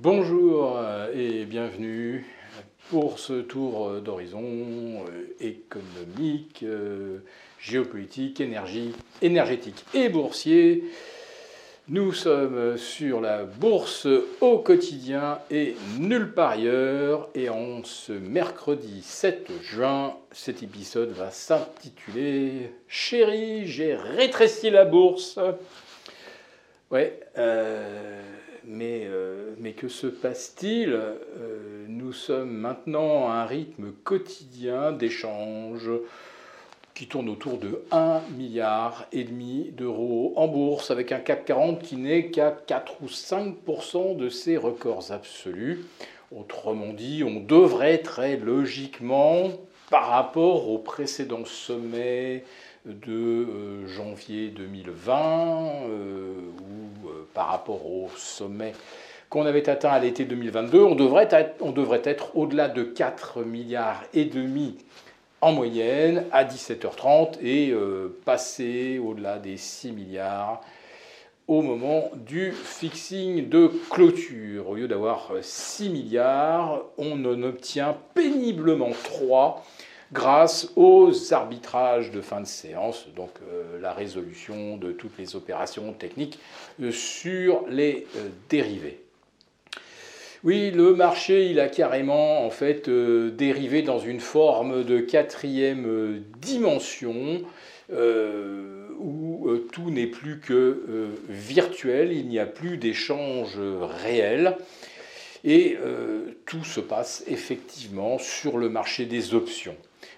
Bonjour euh, et bienvenue pour ce tour d'horizon euh, économique, euh, géopolitique, énergétique et boursier. Nous sommes sur la bourse au quotidien et nulle part ailleurs. Et en ce mercredi 7 juin, cet épisode va s'intituler Chérie, j'ai rétréci la bourse. Ouais, euh, mais, euh, mais que se passe-t-il? Euh, Nous sommes maintenant à un rythme quotidien d'échanges qui tourne autour de 1 milliard et demi d'euros en bourse, avec un CAC 40 qui n'est qu'à 4 ou 5% de ses records absolus. Autrement dit, on devrait très logiquement, par rapport au précédent sommet de euh, janvier 2020 euh, ou euh, par rapport au sommet qu'on avait atteint à l'été 2022, on devrait être, on devrait être au-delà de 4 milliards et demi en moyenne à 17h30 et passer au-delà des 6 milliards au moment du fixing de clôture. Au lieu d'avoir 6 milliards, on en obtient péniblement 3 grâce aux arbitrages de fin de séance, donc euh, la résolution de toutes les opérations techniques euh, sur les euh, dérivés. Oui, le marché, il a carrément en fait dérivé dans une forme de quatrième dimension où tout n'est plus que virtuel, il n'y a plus d'échange réel. Et tout se passe effectivement sur le marché des options.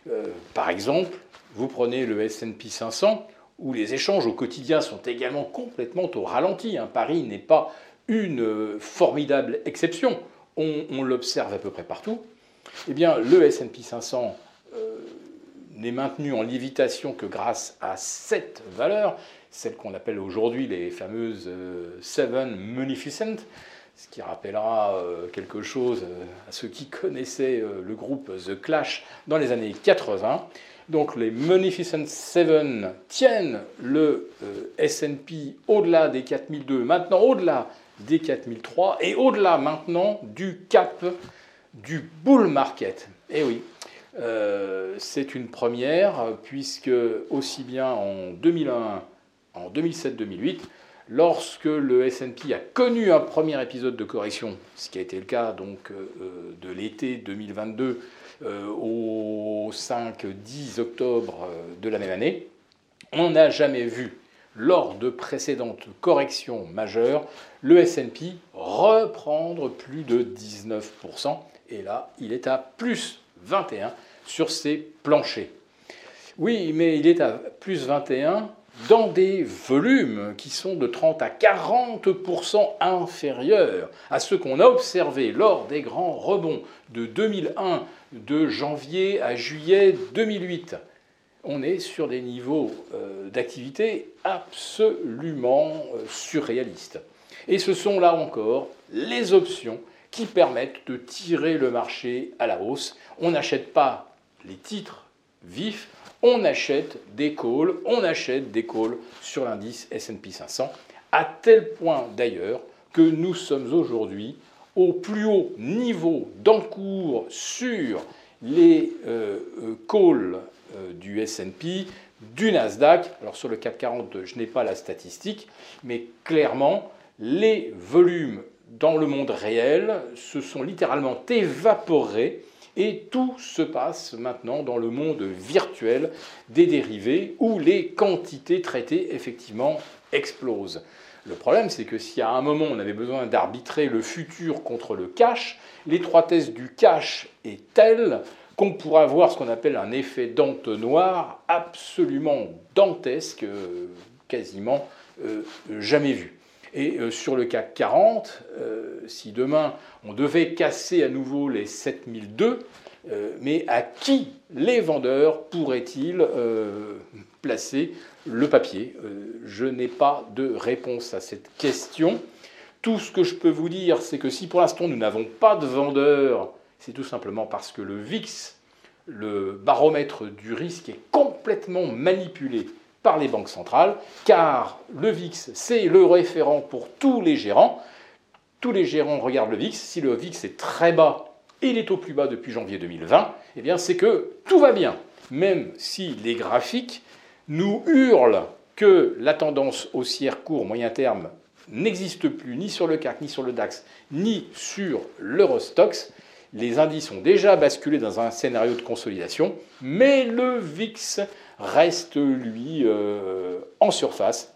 Euh, par exemple, vous prenez le SP 500, où les échanges au quotidien sont également complètement au ralenti. Hein. Paris n'est pas une euh, formidable exception. On, l'observe à peu près partout. Eh bien, le SP 500 euh, n'est maintenu en lévitation que grâce à sept valeurs, celles qu'on appelle aujourd'hui les fameuses Seven Munificent, ce qui rappellera euh, quelque chose euh, à ceux qui connaissaient euh, le groupe The Clash dans les années 80. Donc les Munificent Seven tiennent le S&P au-delà des 4002, maintenant au-delà des 4003 et au-delà maintenant du cap du bull market. Et eh oui, c'est une première puisque aussi bien en 2001, en 2007-2008, lorsque le S&P a connu un premier épisode de correction, ce qui a été le cas donc euh, de l'été 2022 euh, au 5-10 octobre euh, de la même année, on n'a jamais vu lors de précédentes corrections majeures le S&P reprendre plus de 19%, et là il est à plus 21 sur ses planchers. Oui, mais il est à plus 21 dans des volumes qui sont de 30 à 40% inférieurs à ceux qu'on a observés lors des grands rebonds de 2001, de janvier à juillet 2008. On est sur des niveaux euh, d'activité absolument euh, surréalistes. Et ce sont là encore les options qui permettent de tirer le marché à la hausse. On n'achète pas les titres vifs, on achète des calls, on achète des calls sur l'indice SP 500, à tel point d'ailleurs que nous sommes aujourd'hui au plus haut niveau d'encours sur les euh, euh, calls euh, du SP, du Nasdaq. Alors sur le CAC 40, je n'ai pas la statistique, mais clairement, les volumes dans le monde réel se sont littéralement évaporés et tout se passe maintenant dans le monde virtuel des dérivés où les quantités traitées effectivement explosent. Le problème, c'est que si à un moment on avait besoin d'arbitrer le futur contre le cash, l'étroitesse du cash est telle qu'on pourra avoir ce qu'on appelle un effet d'entonnoir absolument dantesque, quasiment euh, jamais vu. Et euh, sur le CAC 40, euh, si demain on devait casser à nouveau les 7002, euh, mais à qui les vendeurs pourraient-ils placer le papier? Je n'ai pas de réponse à cette question. Tout ce que je peux vous dire, c'est que si pour l'instant nous n'avons pas de vendeurs, c'est tout simplement parce que le VIX, le baromètre du risque, est complètement manipulé par les banques centrales, car le VIX, c'est le référent pour tous les gérants. tous les gérants regardent le VIX. Si le VIX est très bas et il est au plus bas depuis janvier 2020, eh bien c'est que tout va bien. Même si les graphiques nous hurlent que la tendance haussière court moyen terme n'existe plus ni sur le CAC, ni sur le DAX, ni sur l'Eurostox, les indices ont déjà basculé dans un scénario de consolidation, mais le VIX reste, lui, euh, en surface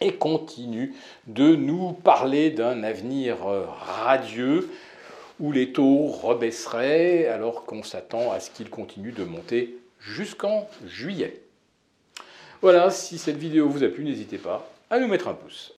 et continue de nous parler d'un avenir euh, radieux où les taux rebaisseraient alors qu'on s'attend à ce qu'ils continuent de monter jusqu'en juillet. Voilà, si cette vidéo vous a plu, n'hésitez pas à nous mettre un pouce.